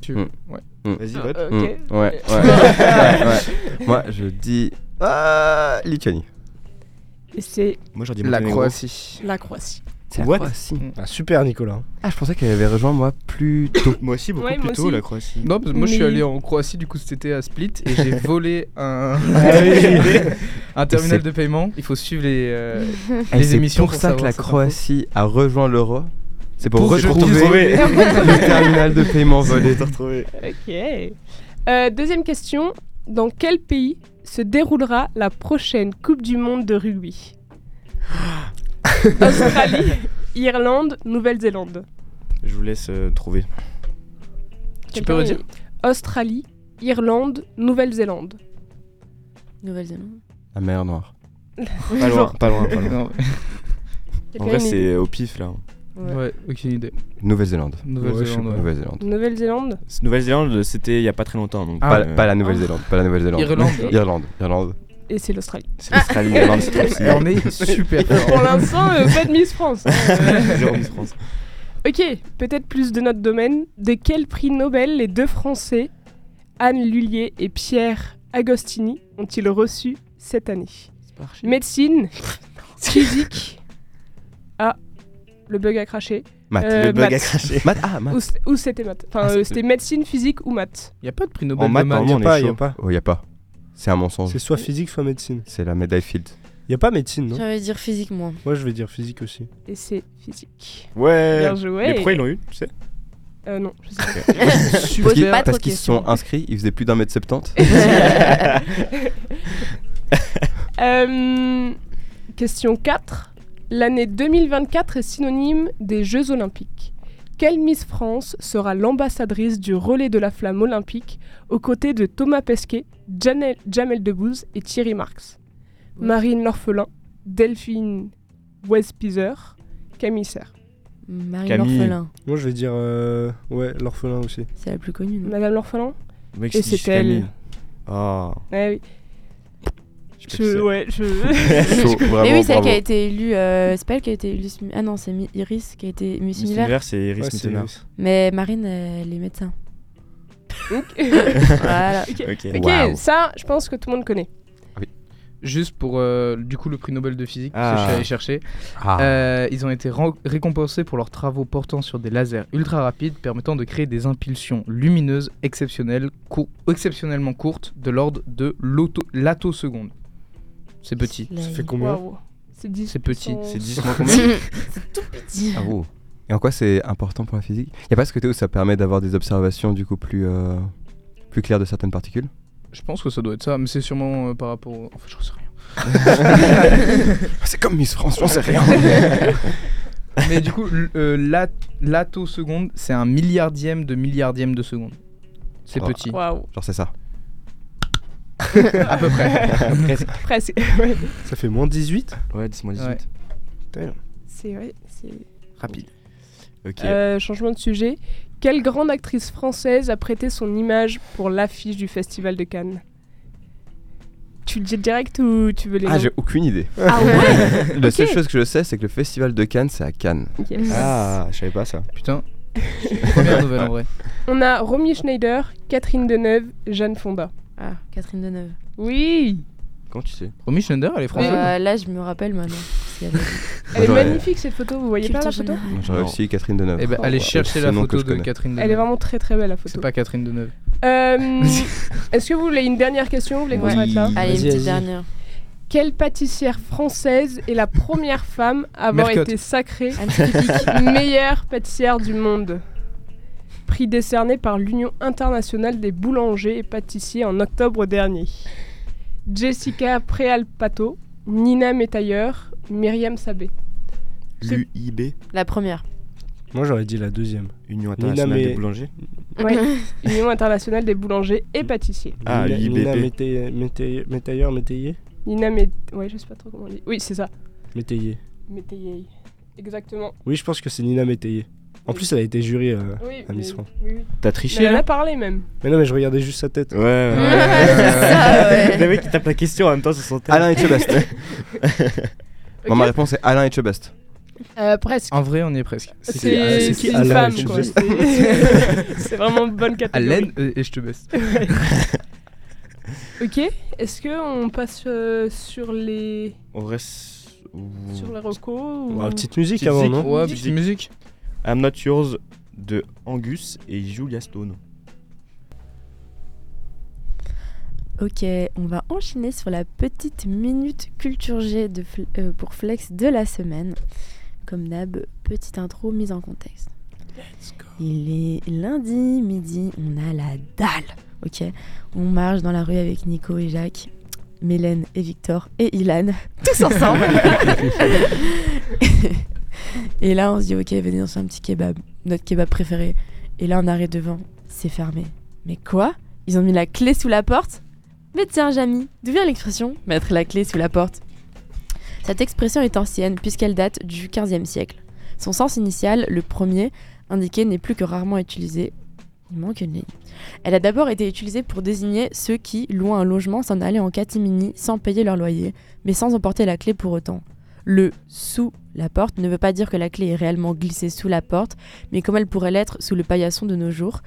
Tu... Ouais. Vas-y, Euh, vote. Ok. Ouais, ouais, ouais, ouais. Moi, je dis ah, Lituanie. Et c'est Moi, j'en dis La Monténégro. Croatie. la Croatie. C'est What Croatie. Ah, super, Nicolas. Ah, je pensais qu'elle avait rejoint moi plus tôt. Moi aussi, beaucoup Ouais, plus moi tôt, aussi. la Croatie. Non, parce que moi je suis Mais- allé en Croatie du coup c'était à Split et j'ai volé un, un Et terminal de paiement. Il faut suivre les, euh, Et les c'est émissions pour ça que savoir la cette info. Croatie a rejoint l'euro. C'est pour, Pour retrouver retrouver- le terminal de paiement volé. Ok. Euh, deuxième question. Dans quel pays se déroulera la prochaine Coupe du Monde de rugby? Australie, Irlande, Nouvelle-Zélande. Je vous laisse euh, trouver. Tu peux redire Australie, Irlande, Nouvelle-Zélande. Nouvelle-Zélande. La mer Noire. Pas loin, pas loin, pas loin. Non. En vrai, c'est au pif là. Ouais. Ouais, aucune idée. Nouvelle-Zélande. Nouvelle-Zélande, ouais. Nouvelle-Zélande. Nouvelle-Zélande c'était il y a pas très longtemps. Donc, Ah, pas, euh, pas la Nouvelle-Zélande. Pas la Nouvelle-Zélande. Irlande. Irlande. Irlande. Et c'est l'Australie. C'est l'Australie, petit. Et on est super fort. Pour l'instant, euh, pas de Miss France. Zéro Miss France. ok, peut-être plus de notre domaine. De quel prix Nobel les deux Français, Anne Lullier et Pierre Agostini, ont-ils reçu cette année Médecine, physique. Ah, le bug a craché. Maths. Euh, Le bug a maths. craché. Maths. Ah, Ou, maths. ou c'était maths. Enfin, Ah, euh, c'était- médecine, physique ou maths. Il y a pas de prix Nobel En de maths, maths. normalement, on Y a y a pas. Oh, y a pas. C'est un mensonge. C'est soit physique, soit médecine. C'est la médaille Field. Y a pas médecine, non? J'allais dire physique, moi. Moi, je vais dire physique aussi. Et c'est physique. Ouais. Bien joué. Mais pourquoi ils l'ont eu, tu sais Euh, non, je sais pas. Parce qu'ils- parce qu'ils se sont inscrits, ils faisaient plus d'un mètre 70. Euh, question 4. L'année 2024 est synonyme des Jeux Olympiques. Quelle Miss France sera l'ambassadrice du relais de la flamme olympique aux côtés de Thomas Pesquet, Janel- Jamel Debbouze et Thierry Marx? Marine L'Orphelin, Delphine Westpizer, Camille Serre. Camille. l'orphelin, Moi, je vais dire. euh, Ouais, l'orphelin aussi. c'est la plus connue, non? Madame L'Orphelin? Et c'est elle. Oh. Oui. Je ouais, je... Mais oui, c'est elle bravo. qui a été élue. euh, c'est pas elle qui a été élue. Ah non, c'est Iris qui a été Miss Miss Univers. Univers, c'est Iris Ouais, Mittenard. Mais Marine, elle est médecin. Ok. Voilà. Ok. Ça, je pense que tout le monde connaît. Juste pour euh, du coup le prix Nobel de physique Ah. que je suis allé chercher. Ah. Euh, ils ont été récompensés pour leurs travaux portant sur des lasers ultra rapides permettant de créer des impulsions lumineuses exceptionnelles, cour- exceptionnellement courtes de l'ordre de l'attoseconde. C'est petit. Ça fait combien Waouh. C'est 10. C'est petit. C'est 10 moins combien c'est tout petit. Ah, wow. Et en quoi c'est important pour la physique? Y a pas ce côté où ça permet d'avoir des observations du coup plus, euh, plus claires de certaines particules? Je pense que ça doit être ça, mais c'est sûrement euh, par rapport. au- Enfin, je sais rien. C'est comme Miss France, j'en sais rien. mais du coup, euh, l'at- l'attoseconde, c'est un milliardième de milliardième de seconde. C'est Oh. petit. Waouh. Genre c'est ça. À peu près. Presque. Presque. ouais. Ça fait moins 18 Ouais, 10 moins 18. Ouais. C'est ouais, c'est Rapide. Ok. Euh, changement de sujet. Quelle grande actrice française a prêté son image pour l'affiche du Festival de Cannes? Tu le dis direct ou tu veux les Ah, j'ai aucune idée. Ah ouais La seule chose que je sais, c'est que le festival de Cannes, c'est à Cannes. Yes. Ah, je savais pas ça. Putain. Première nouvelle en vrai. On a Romy Schneider, Catherine Deneuve, Jeanne Fonda. Ah, Catherine Deneuve. Oui Comment tu sais? Romy Schneider, elle est française. Euh, là, je me rappelle maintenant. parce qu'il y avait- Elle est magnifique cette photo, vous voyez pas la Culture photo? générale. J'aurais Non. aussi Catherine Deneuve. Eh ben, allez wow. chercher C'est la le nom que photo je de connais. Catherine Deneuve. Elle est vraiment très très belle la photo. C'est pas Catherine Deneuve. Euh, Est-ce que vous voulez une dernière question? Vous voulez qu'on s'arrête là? Allez, une Vas-y, petite vas-y. dernière. Quelle pâtissière française est la première femme à avoir Mercotte. été sacrée meilleure pâtissière du monde? Prix décerné par l'Union internationale des boulangers et pâtissiers en octobre dernier. Jessica Préalpato, Nina Métailleur, Myriam Sabé. L'UIB, La première. Moi, j'aurais dit la deuxième. Union Nina internationale Mé- des boulangers. Ouais, Union internationale des boulangers et pâtissiers. Ah, Nina- l'UIBP. Nina Métailleur, Métayer Nina Mét... Ouais, je sais pas trop comment on dit. Oui, c'est ça. Métayer. Métayer. Exactement. Oui, je pense que c'est Nina Métayer. En plus, elle a été jurée euh, Oui, à Miss mais- France. oui, oui. T'as Mais triché elle en là a parlé même. Mais non, mais je regardais juste sa tête. Ouais, ouais. ouais. Le mec qui tape la question en même temps sur son thème. Alain Etchebest. Moi, Ok. ma réponse est Alain Etchebest. Euh, presque. En vrai, on y est presque. C'est- C'est c'est c'est qui, une Alain femme, Etchebest quoi. C'est- C'est vraiment une bonne catégorie. Alain euh, et te baisse. Ok, est-ce que on passe euh, sur les On reste. sur les recos ou... Bon, petite musique Petite avant, musique. non Ouais, Musique. petite musique. I'm Not Yours de Angus et Julia Stone. Ok, on va enchaîner sur la petite minute culture G de Fl- euh, pour Flex de la semaine. Comme d'hab, petite intro mise en contexte. Il est lundi midi, on a la dalle. Ok, on marche dans la rue avec Nico et Jacques, Mélène et Victor et Ilan, tous ensemble. et là, on se dit ok, venez on se fait un petit kebab, notre kebab préféré. Et là, on arrive devant, c'est fermé. Mais quoi? Ils ont mis la clé sous la porte? Mais tiens, Jamy, d'où vient l'expression mettre la clé sous la porte Cette expression est ancienne puisqu'elle date du XVe siècle. Son sens initial, le premier, indiqué, n'est plus que rarement utilisé. Il manque une ligne. Elle a d'abord été utilisée pour désigner ceux qui, loin un logement, s'en allaient en catimini sans payer leur loyer, mais sans emporter la clé pour autant. Le sous la porte ne veut pas dire que la clé est réellement glissée sous la porte, mais comme elle pourrait l'être sous le paillasson de nos jours.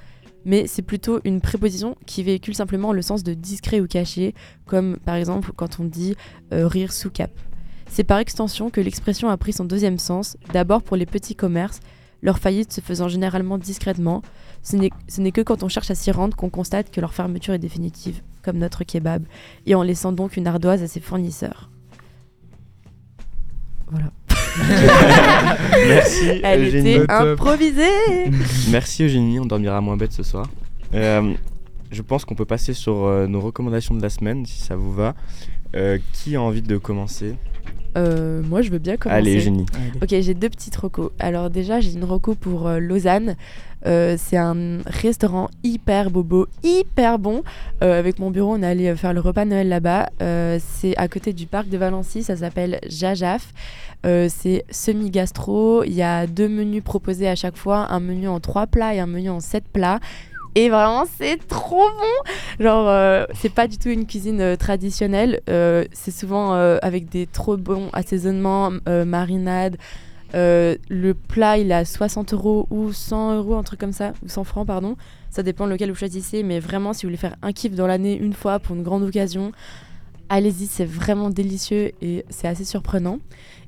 Mais c'est plutôt une préposition qui véhicule simplement le sens de discret ou caché, comme par exemple quand on dit euh, rire sous cap. C'est par extension que l'expression a pris son deuxième sens, d'abord pour les petits commerces, leur faillite se faisant généralement discrètement. Ce n'est que quand on cherche à s'y rendre qu'on constate que leur fermeture est définitive, comme notre kebab, et en laissant donc une ardoise à ses fournisseurs. Voilà. Merci Elle Eugénie. était improvisée Merci Eugénie, on dormira moins bête ce soir. Euh, je pense qu'on peut passer sur euh, nos recommandations de la semaine, si ça vous va. Euh, qui a envie de commencer? Euh, moi, je veux bien commencer. Allez Eugénie. Ok, j'ai deux petites recos. Alors déjà, j'ai une reco pour euh, Lausanne. Euh, c'est un restaurant hyper bobo, hyper bon. Euh, avec mon bureau, on est allé faire le repas de Noël là-bas. Euh, c'est à côté du parc de Valency, ça s'appelle Jajaf. Euh, c'est semi-gastro. Il y a deux menus proposés à chaque fois, un menu en trois plats et un menu en sept plats. Et vraiment, c'est trop bon. Genre, euh, c'est pas du tout une cuisine euh, traditionnelle. Euh, c'est souvent avec des trop bons assaisonnements, marinades. Le plat, il est à 60 euros ou 100 euros, un truc comme ça, ou 100 francs, pardon. Ça dépend lequel vous choisissez, mais vraiment, si vous voulez faire un kiff dans l'année une fois pour une grande occasion, allez-y, c'est vraiment délicieux et c'est assez surprenant.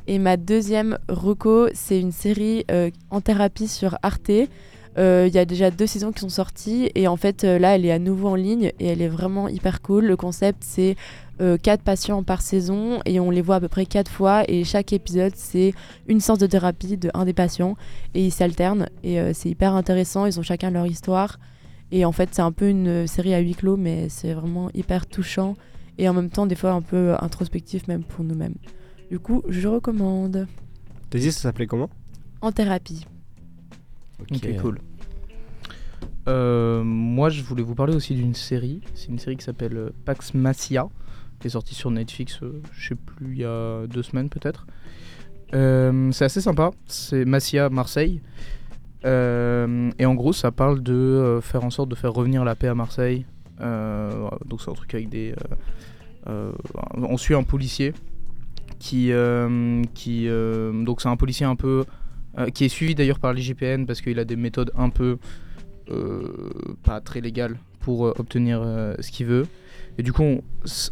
Et ma deuxième reco, c'est une série en thérapie sur Arte. Euh, Il y a déjà deux saisons qui sont sorties et en fait euh, là elle est à nouveau en ligne et elle est vraiment hyper cool. Le concept c'est euh, quatre patients par saison et on les voit à peu près quatre fois et chaque épisode c'est une séance de thérapie de un des patients et ils s'alternent et c'est hyper intéressant. Ils ont chacun leur histoire et en fait c'est un peu une série à huis clos mais c'est vraiment hyper touchant et en même temps des fois un peu introspectif même pour nous-mêmes. Du coup je recommande T'as dit ça s'appelait comment? En thérapie. Ok, cool. Euh, moi, je voulais vous parler aussi d'une série. C'est une série qui s'appelle euh, Pax Macia, qui est sortie sur Netflix, euh, je sais plus, il y a deux semaines peut-être. Euh, c'est assez sympa. C'est Macia Marseille. Et en gros, ça parle de faire en sorte de faire revenir la paix à Marseille. Donc, c'est un truc avec des. on suit un policier qui. qui donc, c'est un policier un peu. Euh, qui est suivi d'ailleurs par l'IGPN parce qu'il a des méthodes un peu euh, pas très légales pour euh, obtenir ce qu'il veut. Et du coup,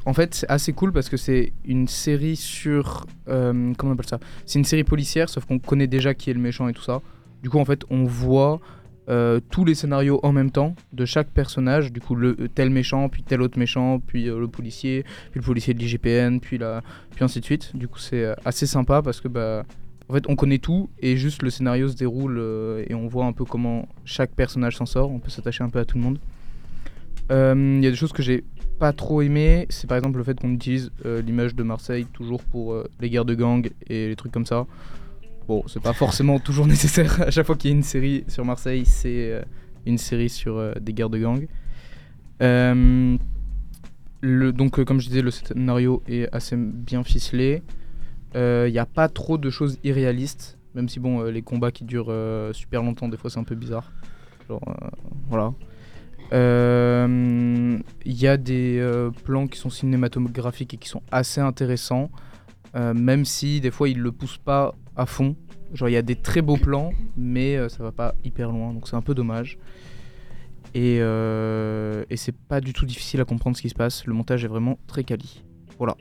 en fait, c'est assez cool parce que c'est une série sur. comment on appelle ça? C'est une série policière, sauf qu'on connaît déjà qui est le méchant et tout ça. Du coup, en fait, on voit tous les scénarios en même temps de chaque personnage. Du coup, le tel méchant, puis tel autre méchant, puis le policier, puis le policier de l'IGPN, puis, la, puis ainsi de suite. Du coup, c'est assez sympa parce que bah, en fait, on connaît tout et juste le scénario se déroule euh, et on voit un peu comment chaque personnage s'en sort. On peut s'attacher un peu à tout le monde. Euh, Il y a des choses que j'ai pas trop aimé. C'est par exemple le fait qu'on utilise euh, l'image de Marseille toujours pour euh, les guerres de gang et les trucs comme ça. Bon, c'est pas forcément toujours nécessaire. À chaque fois qu'il y a une série sur Marseille, c'est euh, une série sur euh, des guerres de gang. Euh, donc, euh, comme je disais, le scénario est assez bien ficelé. Il n'y a pas trop de choses irréalistes, même si bon, euh, les combats qui durent euh, super longtemps, des fois c'est un peu bizarre. Genre, euh, voilà. Il y a des euh, plans qui sont cinématographiques et qui sont assez intéressants, euh, même si des fois ils le poussent pas à fond. Genre il y a des très beaux plans, mais euh, ça va pas hyper loin, donc c'est un peu dommage. Et, euh, et c'est pas du tout difficile à comprendre ce qui se passe. Le montage est vraiment très quali. Voilà.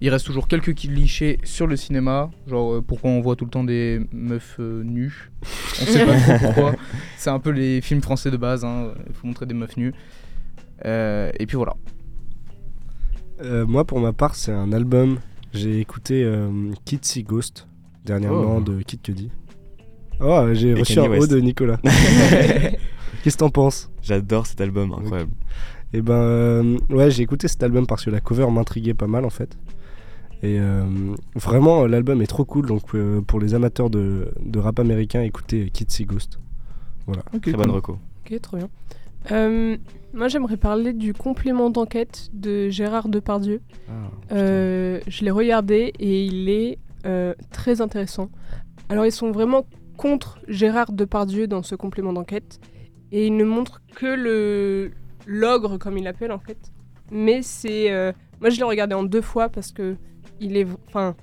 Il reste toujours quelques clichés sur le cinéma, genre euh, pourquoi on voit tout le temps des meufs euh, nues. On sait pas trop pourquoi. C'est un peu les films français de base, hein. il faut montrer des meufs nues. Euh, et puis voilà. Euh, moi, pour ma part, c'est un album. J'ai écouté euh, Kid See Ghost dernièrement Oh. de Kid Cudi. Oh, j'ai reçu un haut West. de Nicolas. Qu'est-ce que t'en penses? J'adore cet album, incroyable. Et ben, euh, ouais, j'ai écouté cet album parce que la cover m'intriguait pas mal en fait. Et euh, vraiment, l'album est trop cool. Donc, euh, pour les amateurs de, de rap américain, écoutez Kid See Ghost. Voilà. Très bonne reco. Ok, trop bien. Euh, moi, j'aimerais parler du complément d'enquête de Gérard Depardieu. Euh, je l'ai regardé et il est euh, très intéressant. Alors, ils sont vraiment contre Gérard Depardieu dans ce complément d'enquête. Et il ne montre que le l'ogre, comme il l'appelle en fait. Mais c'est. euh, moi, je l'ai regardé en deux fois parce que il est. Enfin,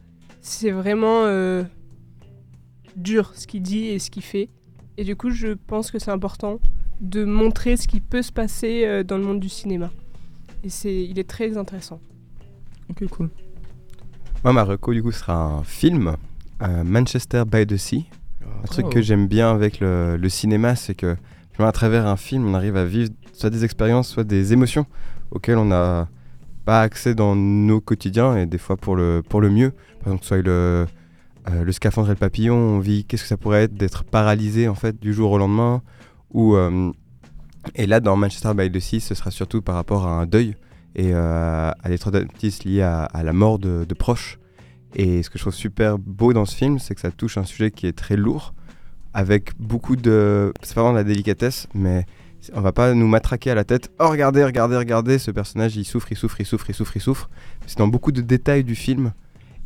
c'est vraiment euh, dur ce qu'il dit et ce qu'il fait. Et du coup, je pense que c'est important de montrer ce qui peut se passer euh, dans le monde du cinéma. Et c'est, il est très intéressant. Ok, cool. Moi, ma reco, du coup, sera un film, euh, Manchester by the Sea. Un truc Oh. que j'aime bien avec le, le cinéma, c'est que à travers un film, on arrive à vivre soit des expériences, soit des émotions auxquelles on n'a pas accès dans nos quotidiens et des fois pour le, pour le mieux. Par exemple, soit le, euh, le scaphandre et le papillon, on vit qu'est-ce que ça pourrait être d'être paralysé en fait du jour au lendemain? Ou, euh, et là, dans Manchester by the Sea, ce sera surtout par rapport à un deuil et euh, à des traumatismes liés à, à la mort de, de proches. Et ce que je trouve super beau dans ce film, c'est que ça touche un sujet qui est très lourd, avec beaucoup de. C'est pas vraiment de la délicatesse, mais on va pas nous matraquer à la tête. Oh, regardez, regardez, regardez, ce personnage, il souffre, il souffre, il souffre, il souffre, il souffre. C'est dans beaucoup de détails du film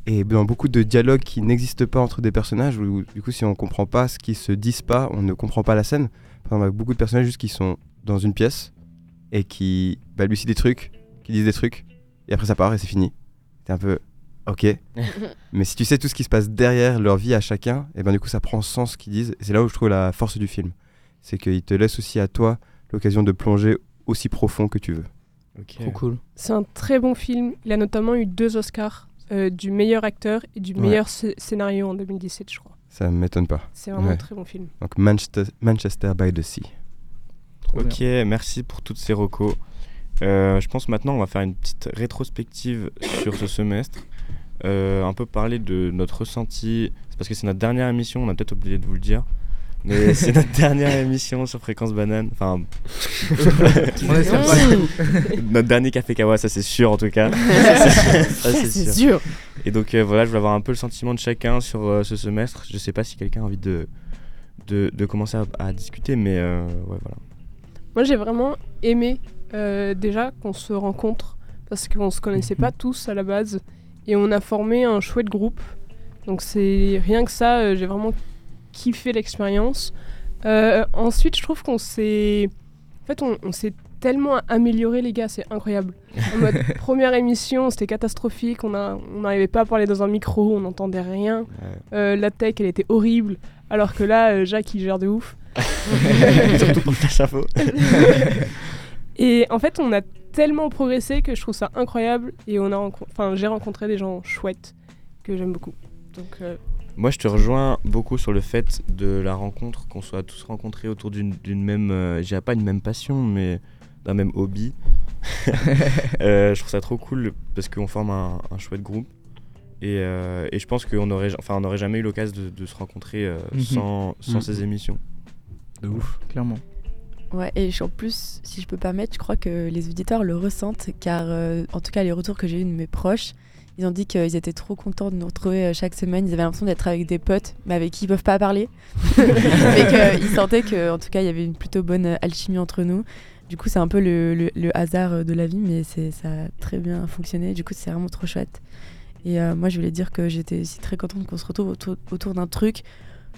et dans beaucoup de dialogues qui n'existent pas entre des personnages, où du coup, si on comprend pas ce qui se disent pas, on ne comprend pas la scène. Par exemple, avec beaucoup de personnages juste qui sont dans une pièce et qui balbutient des trucs, qui disent des trucs, et après ça part et c'est fini. T'es un peu. Ok. Mais si tu sais tout ce qui se passe derrière leur vie à chacun, et ben du coup ça prend sens ce qu'ils disent. C'est là où je trouve la force du film. C'est qu'il te laisse aussi à toi l'occasion de plonger aussi profond que tu veux. Trop cool. C'est un très bon film. Il a notamment eu deux Oscars euh, du meilleur acteur et du Ouais. meilleur sc- scénario en 2017, je crois. Ça m'étonne pas. C'est vraiment Ouais. un très bon film. Donc Manchester, Manchester by the Sea. Trop Ok, merci pour toutes ces recos. Euh, je pense maintenant on va faire une petite rétrospective sur ce semestre. Euh, un peu parler de notre ressenti. C'est parce que c'est notre dernière émission, on a peut-être oublié de vous le dire. Mais c'est notre dernière émission sur Fréquence Banane. Enfin, On espère pas. notre dernier Café Kawa, ça c'est sûr en tout cas. ça C'est sûr. Et donc euh, voilà, je voulais avoir un peu le sentiment de chacun sur euh, ce semestre. Je sais pas si quelqu'un a envie de, de, de commencer à, à discuter, mais euh, ouais, voilà. Moi, j'ai vraiment aimé euh, déjà qu'on se rencontre parce qu'on se connaissait pas tous à la base et on a formé un chouette groupe. Donc c'est rien que ça, euh, j'ai vraiment kiffé l'expérience. Euh, ensuite, je trouve qu'on s'est, en fait, on, on s'est tellement amélioré les gars, c'est incroyable. En mode première émission, c'était catastrophique, on a- on n'arrivait pas à parler dans un micro, on n'entendait rien. Euh, la tech, elle était horrible, alors que là, euh, Jacques, il gère de ouf. Surtout pour le flash info. Et en fait, on a tellement progressé que je trouve ça incroyable et on a enfin, j'ai rencontré des gens chouettes que j'aime beaucoup. Donc euh, Moi, je te rejoins beaucoup sur le fait de la rencontre, qu'on soit tous rencontrés autour d'une même, euh, je dirais pas une même passion, mais d'un même hobby. Euh, je trouve ça trop cool parce qu'on forme un, un chouette groupe. Et, euh, et je pense qu'on aurait, enfin, on n'aurait jamais eu l'occasion de, de se rencontrer euh, Mhm. sans, sans Mhm. ces émissions. De ouf. Clairement. Ouais, et en plus, si je peux permettre, je crois que les auditeurs le ressentent, car euh, en tout cas, les retours que j'ai eu de mes proches, ils ont dit qu'ils étaient trop contents de nous retrouver euh, chaque semaine. Ils avaient l'impression d'être avec des potes, mais avec qui ils peuvent pas parler. mais qu'ils sentaient qu'en tout cas, il y avait une plutôt bonne euh, alchimie entre nous. Du coup, c'est un peu le, le- le hasard euh, de la vie, mais ça a très bien fonctionné. Du coup, c'est vraiment trop chouette. Et euh, moi, je voulais dire que j'étais aussi très contente qu'on se retrouve autour, autour d'un truc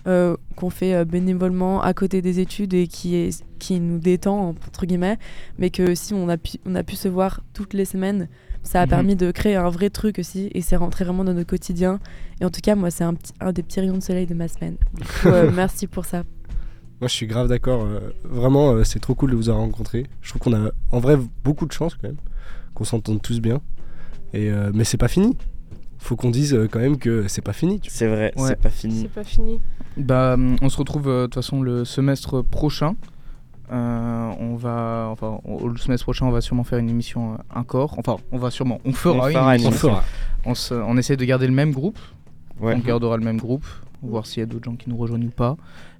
euh, qu'on fait bénévolement à côté des études et qui, est, qui nous détend, entre guillemets, mais que si on a pu, on a pu se voir toutes les semaines, ça a Mhm. permis de créer un vrai truc aussi et c'est rentré vraiment dans notre quotidien. Et en tout cas, moi, c'est un, des petits rayons de soleil de ma semaine. Coup, euh, merci pour ça. Moi, je suis grave d'accord. euh, vraiment, euh, c'est trop cool de vous avoir rencontré. Je trouve qu'on a en vrai beaucoup de chance quand même, qu'on s'entende tous bien. Et, euh, mais c'est pas fini. Faut qu'on dise euh, quand même que c'est pas fini. C'est vrai, Ouais. c'est pas fini. c'est pas fini. Bah, hum, on se retrouve euh, de toute façon le semestre prochain. Euh, on va, enfin, on- le semestre prochain, on va sûrement faire une émission euh, un corps. Enfin, on va sûrement, on fera, On une fera une émission. On fera. On, se- on essaie de garder le même groupe. Ouais. On gardera le même groupe, voir s'il y a d'autres gens qui nous rejoignent ou pas.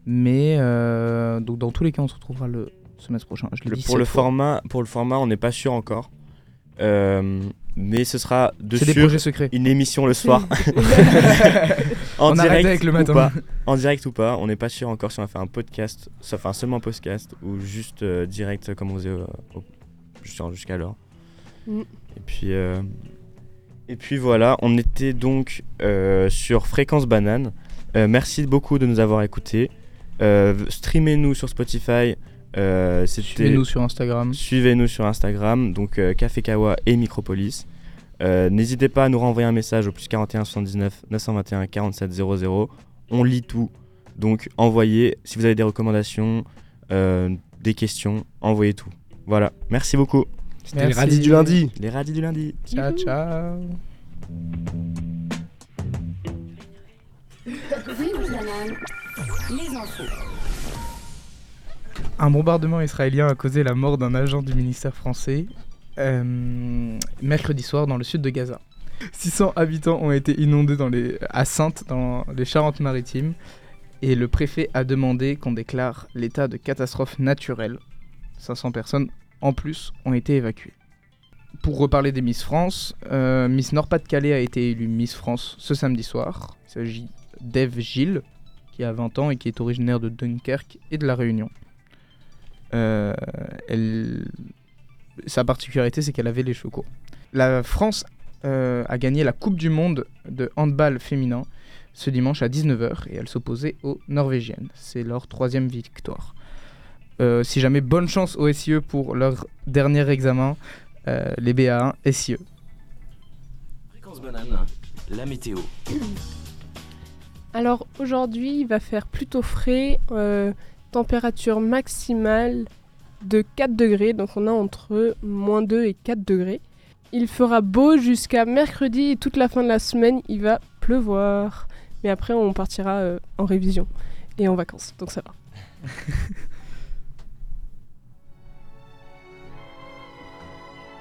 Mais euh, donc dans tous les cas, on se retrouvera le semestre prochain. Je l'ai Le- dit pour, le fois. format, pour le format, on n'est pas sûr encore. Euh, mais ce sera de C'est des projets secrets. une émission le soir. en On arrête direct avec le ou matin. pas. En direct ou pas, on n'est pas sûr encore si on va faire un podcast, enfin seulement un podcast ou juste euh, direct comme on faisait euh, jusqu'à-. Mm. Et puis euh, et puis voilà, on était donc euh, sur Fréquence Banane. Euh, merci beaucoup de nous avoir écoutés. Euh, Streamez-nous sur Spotify. Euh, Suivez-nous sur Instagram. Suivez-nous sur Instagram, donc euh, Café Kawa et Micropolis. Euh, N'hésitez pas à nous renvoyer un message au plus 41 79 921 47 00. On lit tout. Donc envoyez. Si vous avez des recommandations, euh, des questions, envoyez tout. Voilà. Merci beaucoup. C'était les radis du lundi. Les radis du lundi. Ciao, ciao. Les infos. Un bombardement israélien a causé la mort d'un agent du ministère français euh, mercredi soir dans le sud de Gaza. 600 habitants ont été inondés dans les, à dans les Charentes-Maritimes, et le préfet a demandé qu'on déclare l'état de catastrophe naturelle. 500 personnes en plus ont été évacuées. Pour reparler des Miss France, euh, Miss Nord-Pas-de-Calais a été élue Miss France ce samedi soir. Il s'agit d'Eve Gilles, qui a 20 ans et qui est originaire de Dunkerque et de La Réunion. Euh, elle... Sa particularité, c'est qu'elle avait les cheveux courts. La France euh, a gagné la Coupe du Monde de handball féminin ce dimanche à 19h et elle s'opposait aux Norvégiennes. C'est leur troisième victoire. Euh, si jamais bonne chance aux SIE pour leur dernier examen, euh, les BA1 SIE. Fréquence banane, la météo. Alors aujourd'hui, il va faire plutôt frais, euh, température maximale de 4 degrés, donc on a entre moins 2 et 4 degrés. Il fera beau jusqu'à mercredi et toute la fin de la semaine, il va pleuvoir. Mais après, on partira euh, en révision et en vacances, donc ça va.